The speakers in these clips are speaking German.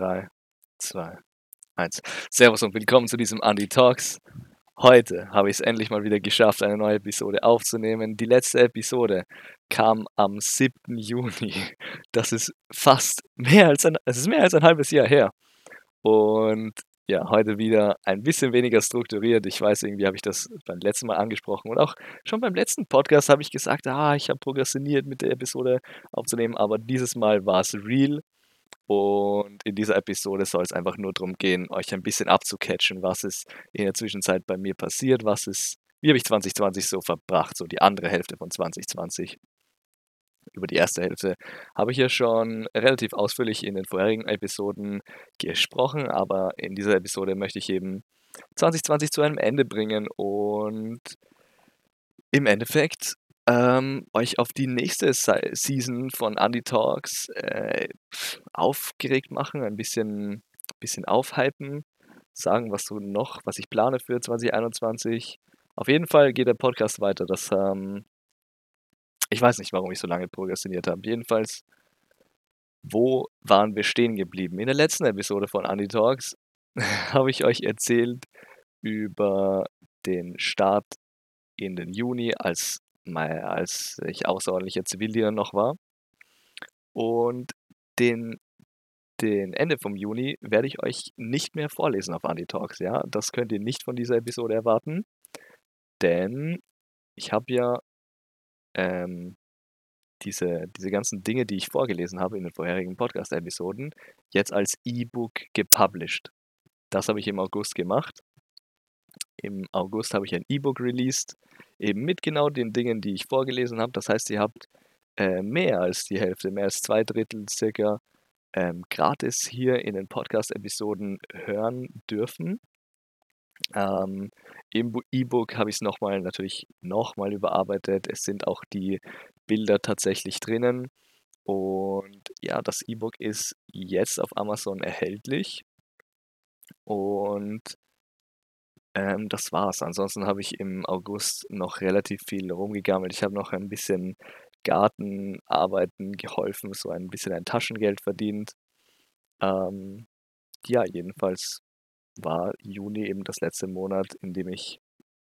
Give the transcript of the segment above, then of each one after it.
3, 2, 1. Servus und willkommen zu diesem Andy Talks. Heute habe ich es endlich mal wieder geschafft, eine neue Episode aufzunehmen. Die letzte Episode kam am 7. Juni. Das ist fast mehr als ein, es ist mehr als ein halbes Jahr her. Und ja, heute wieder ein bisschen weniger strukturiert. Ich weiß, irgendwie habe ich das beim letzten Mal angesprochen und auch schon beim letzten Podcast habe ich gesagt, ah, ich habe prokrastiniert mit der Episode aufzunehmen, aber dieses Mal war es real und in dieser Episode soll es einfach nur darum gehen, euch ein bisschen abzucatchen, was ist in der Zwischenzeit bei mir passiert, was ist, wie habe ich 2020 so verbracht, so die andere Hälfte von 2020. Über die erste Hälfte habe ich ja schon relativ ausführlich in den vorherigen Episoden gesprochen, aber in dieser Episode möchte ich eben 2020 zu einem Ende bringen und im Endeffekt ähm, euch auf die nächste Season von Andy Talks äh, aufgeregt machen, ein bisschen, bisschen aufhypen, sagen, was du noch, was ich plane für 2021. Auf jeden Fall geht der Podcast weiter. Das, ähm, ich weiß nicht, warum ich so lange prokrastiniert habe. Jedenfalls, wo waren wir stehen geblieben? In der letzten Episode von Andy Talks habe ich euch erzählt über den Start in den Juni, als mal als ich außerordentlicher Zivildiener noch war. Und den, den Ende vom Juni werde ich euch nicht mehr vorlesen auf Anti-Talks, ja. Das könnt ihr nicht von dieser Episode erwarten. Denn ich habe ja ähm, diese, diese ganzen Dinge, die ich vorgelesen habe in den vorherigen Podcast-Episoden, jetzt als E-Book gepublished. Das habe ich im August gemacht. Im August habe ich ein E-Book released, eben mit genau den Dingen, die ich vorgelesen habe. Das heißt, ihr habt äh, mehr als die Hälfte, mehr als zwei Drittel circa ähm, gratis hier in den Podcast-Episoden hören dürfen. Ähm, Im E-Book habe ich es nochmal natürlich nochmal überarbeitet. Es sind auch die Bilder tatsächlich drinnen. Und ja, das E-Book ist jetzt auf Amazon erhältlich. Und ähm, das war's. Ansonsten habe ich im August noch relativ viel rumgegammelt. Ich habe noch ein bisschen Gartenarbeiten geholfen, so ein bisschen ein Taschengeld verdient. Ähm, ja, jedenfalls war Juni eben das letzte Monat, in dem ich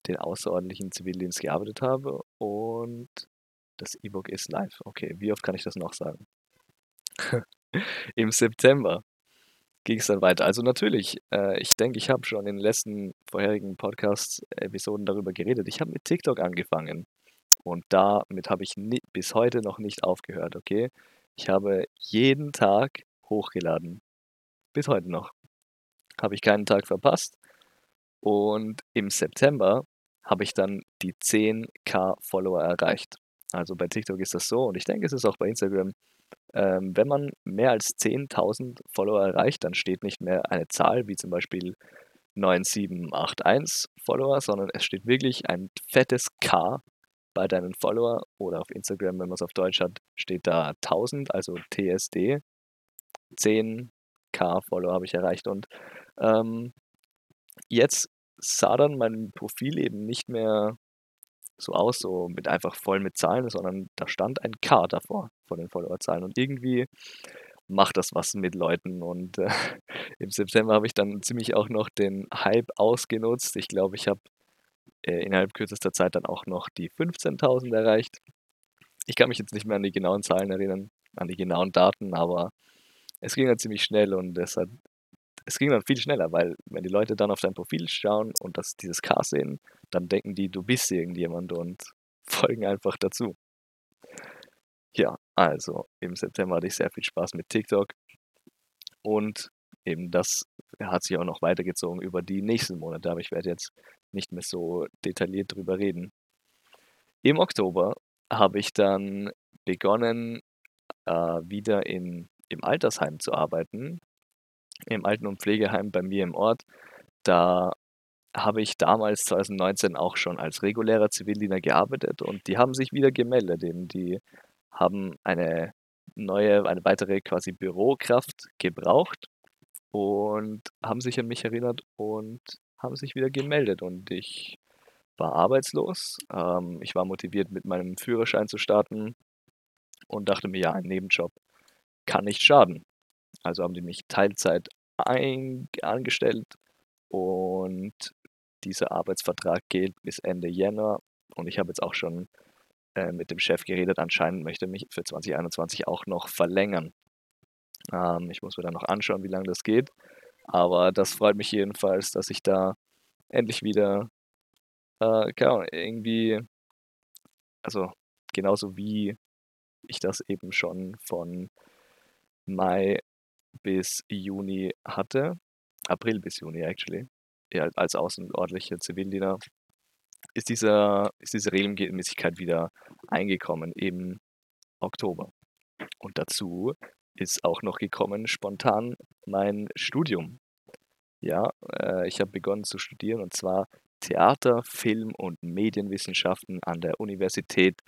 den außerordentlichen Zivildienst gearbeitet habe und das E-Book ist live. Okay, wie oft kann ich das noch sagen? Im September ging es dann weiter. Also natürlich, äh, ich denke, ich habe schon in den letzten vorherigen Podcast-Episoden darüber geredet. Ich habe mit TikTok angefangen und damit habe ich bis heute noch nicht aufgehört, okay? Ich habe jeden Tag hochgeladen. Bis heute noch. Habe ich keinen Tag verpasst. Und im September habe ich dann die 10k Follower erreicht. Also bei TikTok ist das so und ich denke, es ist auch bei Instagram ähm, wenn man mehr als 10.000 Follower erreicht, dann steht nicht mehr eine Zahl wie zum Beispiel 9781 Follower, sondern es steht wirklich ein fettes K bei deinen Follower oder auf Instagram, wenn man es auf Deutsch hat, steht da 1000, also TSD. 10k Follower habe ich erreicht und ähm, jetzt sah dann mein Profil eben nicht mehr so aus, so mit einfach voll mit Zahlen, sondern da stand ein K davor von den Followerzahlen. Und irgendwie macht das was mit Leuten. Und äh, im September habe ich dann ziemlich auch noch den Hype ausgenutzt. Ich glaube, ich habe äh, innerhalb kürzester Zeit dann auch noch die 15.000 erreicht. Ich kann mich jetzt nicht mehr an die genauen Zahlen erinnern, an die genauen Daten, aber es ging dann ziemlich schnell und es hat es ging dann viel schneller, weil wenn die Leute dann auf dein Profil schauen und das, dieses K sehen, dann denken die, du bist irgendjemand und folgen einfach dazu. Ja, also im September hatte ich sehr viel Spaß mit TikTok und eben das hat sich auch noch weitergezogen über die nächsten Monate, aber ich werde jetzt nicht mehr so detailliert drüber reden. Im Oktober habe ich dann begonnen, äh, wieder in, im Altersheim zu arbeiten im Alten- und Pflegeheim bei mir im Ort. Da habe ich damals 2019 auch schon als regulärer Zivildiener gearbeitet und die haben sich wieder gemeldet. Eben die haben eine neue, eine weitere quasi Bürokraft gebraucht und haben sich an mich erinnert und haben sich wieder gemeldet. Und ich war arbeitslos. Ähm, ich war motiviert, mit meinem Führerschein zu starten und dachte mir, ja, ein Nebenjob kann nicht schaden. Also haben die mich Teilzeit angestellt und dieser Arbeitsvertrag gilt bis Ende Jänner und ich habe jetzt auch schon, äh, mit dem Chef geredet. Anscheinend möchte mich für 2021 auch noch verlängern. Ähm, ich muss mir dann noch anschauen, wie lange das geht, aber das freut mich jedenfalls, dass ich da endlich wieder, äh, Ahnung, irgendwie also genauso wie ich das eben schon von Mai bis Juni hatte April bis Juni actually, ja, als außerordentlicher Zivildiener, ist dieser ist diese Regelmäßigkeit wieder eingekommen im Oktober. Und dazu ist auch noch gekommen spontan mein Studium. Ja, äh, ich habe begonnen zu studieren und zwar Theater, Film und Medienwissenschaften an der Universität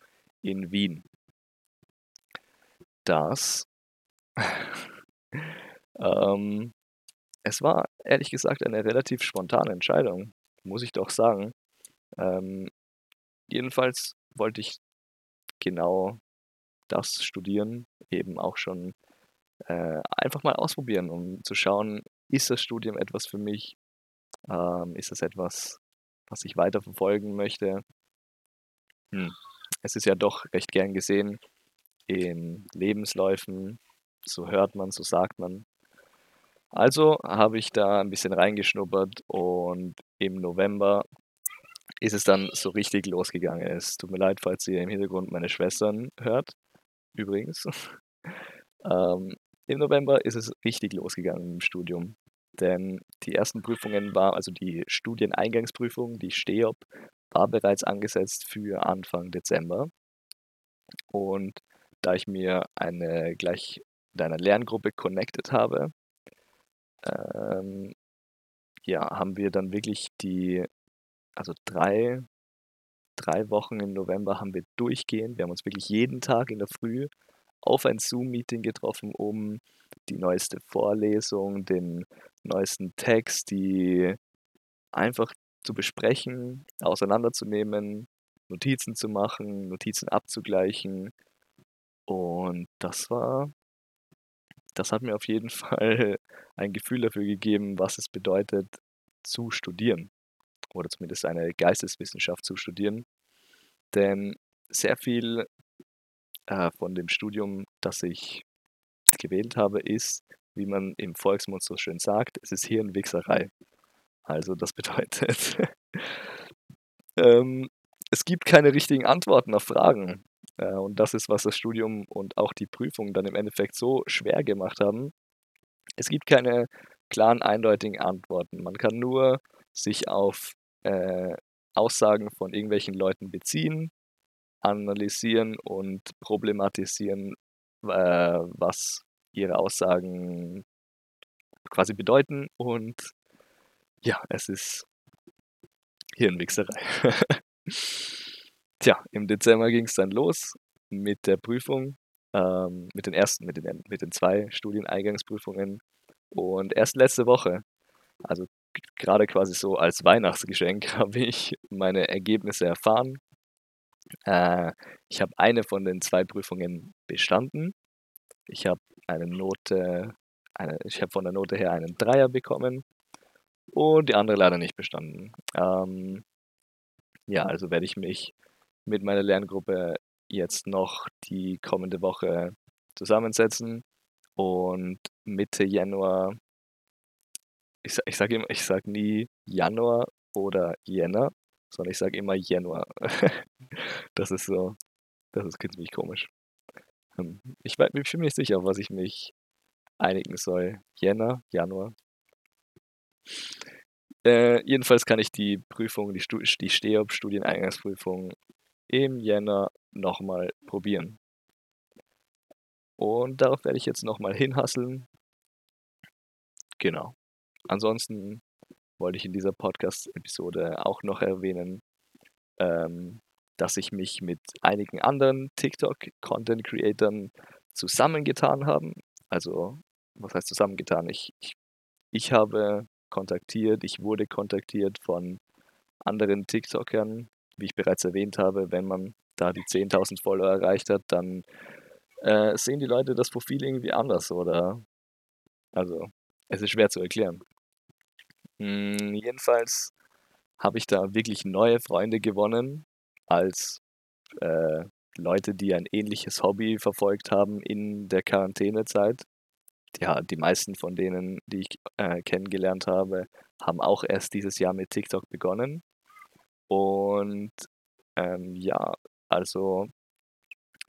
in Wien. Das ähm, es war ehrlich gesagt eine relativ spontane Entscheidung, muss ich doch sagen. Ähm, jedenfalls wollte ich genau das studieren, eben auch schon äh, einfach mal ausprobieren, um zu schauen, ist das Studium etwas für mich? Ähm, ist das etwas, was ich weiter verfolgen möchte? Hm. Es ist ja doch recht gern gesehen in Lebensläufen, so hört man, so sagt man. Also habe ich da ein bisschen reingeschnuppert und im November ist es dann so richtig losgegangen. Es tut mir leid, falls ihr im Hintergrund meine Schwestern hört, übrigens. Ähm, im November ist es richtig losgegangen im Studium, denn die ersten Prüfungen war also die Studieneingangsprüfung, die STEOP, war bereits angesetzt für Anfang Dezember. Und da ich mir eine gleich mit einer Lerngruppe connected habe ähm, ja, haben wir dann wirklich die also 3 3 Wochen im November haben wir durchgehend wir haben uns wirklich jeden Tag in der Früh auf ein Zoom-Meeting getroffen, um die neueste Vorlesung, den neuesten Text, die einfach zu besprechen, auseinanderzunehmen, Notizen zu machen, Notizen abzugleichen. Und das war das hat mir auf jeden Fall ein Gefühl dafür gegeben, was es bedeutet zu studieren oder zumindest eine Geisteswissenschaft zu studieren. Denn sehr viel äh, von dem Studium, das ich gewählt habe, ist, wie man im Volksmund so schön sagt, es ist Hirnwichserei. Also das bedeutet, ähm, es gibt keine richtigen Antworten auf Fragen. Äh, und das ist, was das Studium und auch die Prüfung dann im Endeffekt so schwer gemacht haben. Es gibt keine klaren, eindeutigen Antworten. Man kann nur sich auf äh, Aussagen von irgendwelchen Leuten beziehen, analysieren und problematisieren, äh, was ihre Aussagen quasi bedeuten. Und ja, es ist Hirnwichserei. Tja, im Dezember ging es dann los mit der Prüfung, ähm, mit den ersten, mit den, mit den zwei Studieneingangsprüfungen. Und erst letzte Woche, also gerade quasi so als Weihnachtsgeschenk, habe ich meine Ergebnisse erfahren. Äh, ich habe eine von den zwei Prüfungen bestanden. Ich habe eine Note, eine, ich habe von der Note her einen Dreier bekommen und die andere leider nicht bestanden. Ähm, ja, also werde ich mich mit meiner Lerngruppe jetzt noch die kommende Woche zusammensetzen und Mitte Januar, ich, ich sage immer, ich sage nie Januar oder Jänner, sondern ich sage immer Januar. das ist so, das ist ziemlich komisch. Hm, ich, bin mir nicht sicher, auf was ich mich einigen soll. Jänner, Januar. Äh, jedenfalls kann ich die Prüfung, die, Stu die STEOP-Studieneingangsprüfung im Jänner nochmal probieren. Und darauf werde ich jetzt nochmal hinhasseln. Genau. Ansonsten wollte ich in dieser Podcast-Episode auch noch erwähnen, ähm, dass ich mich mit einigen anderen TikTok-Content-Creatern zusammengetan habe. Also, was heißt zusammengetan? Ich, ich, ich habe kontaktiert, ich wurde kontaktiert von anderen TikTokern, wie ich bereits erwähnt habe, wenn man da die 10.000 Follower erreicht hat, dann äh, sehen die Leute das Profil irgendwie anders oder Also, es ist schwer zu erklären. Hm, jedenfalls habe ich da wirklich neue Freunde gewonnen als, äh, Leute, die ein ähnliches Hobby verfolgt haben in der Quarantänezeit. Ja, die meisten von denen, die ich, äh, kennengelernt habe, haben auch erst dieses Jahr mit TikTok begonnen. Und, ähm, ja, also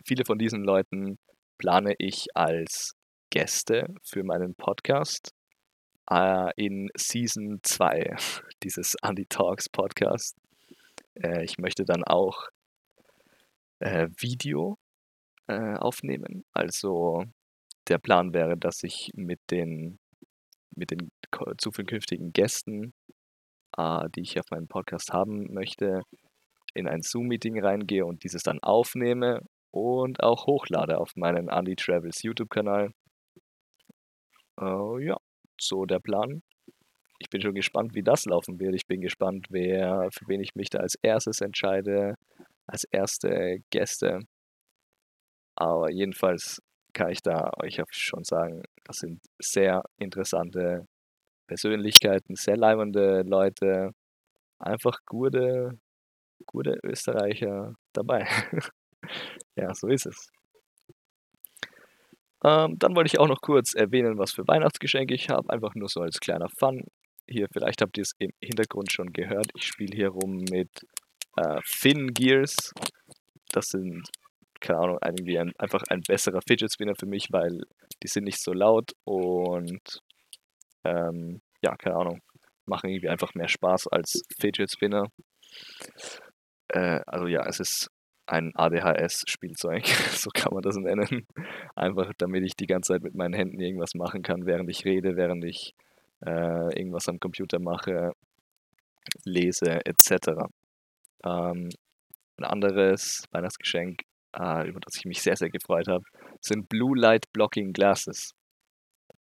viele von diesen Leuten plane ich als Gäste für meinen Podcast, äh, in Season 2 dieses Andy Talks Podcast. Äh, ich möchte dann auch äh, Video, äh, aufnehmen. Also, der Plan wäre, dass ich mit den mit den zukünftigen Gästen, äh, die ich auf meinem Podcast haben möchte, in ein Zoom-Meeting reingehe und dieses dann aufnehme und auch hochlade auf meinen Andy Travels YouTube-Kanal. Äh, ja, so der Plan. Ich bin schon gespannt, wie das laufen wird. Ich bin gespannt, wer für wen ich mich da als Erstes entscheide, als erste Gäste. Aber jedenfalls kann ich da euch schon sagen, das sind sehr interessante Persönlichkeiten, sehr leibende Leute, einfach gute gute Österreicher dabei. Ja, so ist es. Ähm, dann wollte ich auch noch kurz erwähnen, was für Weihnachtsgeschenke ich habe, einfach nur so als kleiner Fun. Hier, vielleicht habt ihr es im Hintergrund schon gehört, ich spiele hier rum mit, äh, Finn Gears. Das sind, keine Ahnung, irgendwie ein einfach ein besserer Fidget Spinner für mich, weil die sind nicht so laut und, ähm, ja, keine Ahnung, machen irgendwie einfach mehr Spaß als Fidget Spinner. Äh, also ja, es ist ein ADHS-Spielzeug, so kann man das nennen. Einfach damit ich die ganze Zeit mit meinen Händen irgendwas machen kann, während ich rede, während ich, äh, irgendwas am Computer mache, lese et cetera. Ähm, 'n anderes Weihnachtsgeschenk, äh, über das ich mich sehr, sehr gefreut habe, sind Blue Light Blocking Glasses.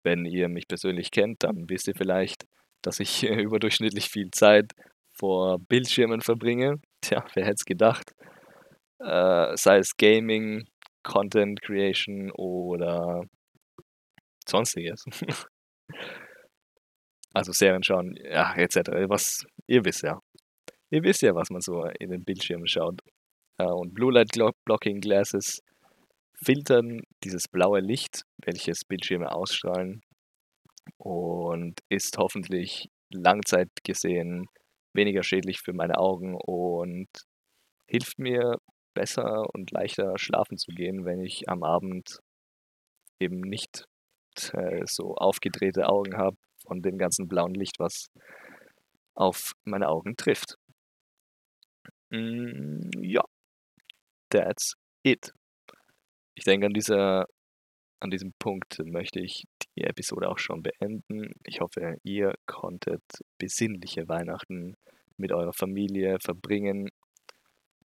Wenn ihr mich persönlich kennt, dann wisst ihr vielleicht, dass ich überdurchschnittlich viel Zeit vor Bildschirmen verbringe. Tja, wer hätte es gedacht? Äh, sei es Gaming, Content Creation oder Sonstiges. Also Serien schauen, ja, et cetera. Was ihr wisst ja. Ihr wisst ja, was man so in den Bildschirmen schaut. Äh, und Blue Light Blocking Glasses filtern dieses blaue Licht, welches Bildschirme ausstrahlen und ist hoffentlich Langzeit gesehen weniger schädlich für meine Augen und hilft mir besser und leichter schlafen zu gehen, wenn ich am Abend eben nicht, äh, so aufgedrehte Augen habe von dem ganzen blauen Licht, was auf meine Augen trifft. Hm, ja. That's it. Ich denke, an dieser an diesem Punkt möchte ich die Episode auch schon beenden. Ich hoffe, ihr konntet besinnliche Weihnachten mit eurer Familie verbringen.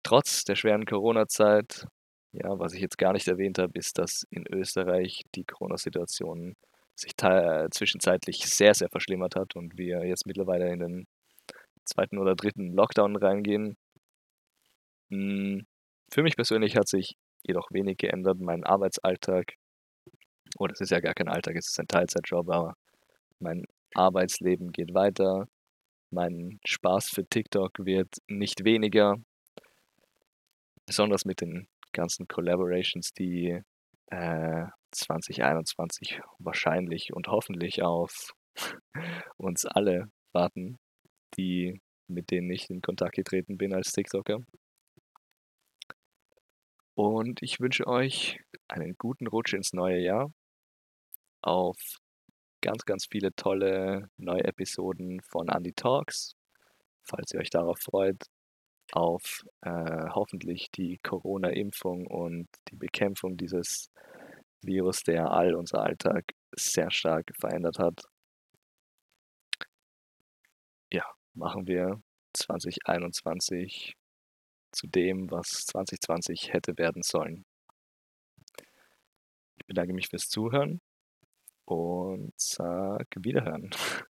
Trotz der schweren Corona-Zeit. Ja, was ich jetzt gar nicht erwähnt habe, ist, dass in Österreich die Corona-Situation sich tei zwischenzeitlich sehr, sehr verschlimmert hat und wir jetzt mittlerweile in den zweiten oder dritten Lockdown reingehen. Hm, für mich persönlich hat sich jedoch wenig geändert. Mein Arbeitsalltag oh, das ist ja gar kein Alltag, es ist ein Teilzeitjob, aber mein Arbeitsleben geht weiter. Mein Spaß für TikTok wird nicht weniger. Besonders mit den ganzen Collaborations, die, äh, 2021 wahrscheinlich und hoffentlich auf uns alle warten, die mit denen ich in Kontakt getreten bin als TikToker. Und ich wünsche euch einen guten Rutsch ins neue Jahr. Auf ganz, ganz viele tolle neue Episoden von Andy Talks, falls ihr euch darauf freut. Auf, äh, hoffentlich die Corona-Impfung und die Bekämpfung dieses Virus, der all unser Alltag sehr stark verändert hat. Ja, machen wir 2021 zu dem, was 2020 hätte werden sollen. Ich bedanke mich fürs Zuhören und sage Wiederhören.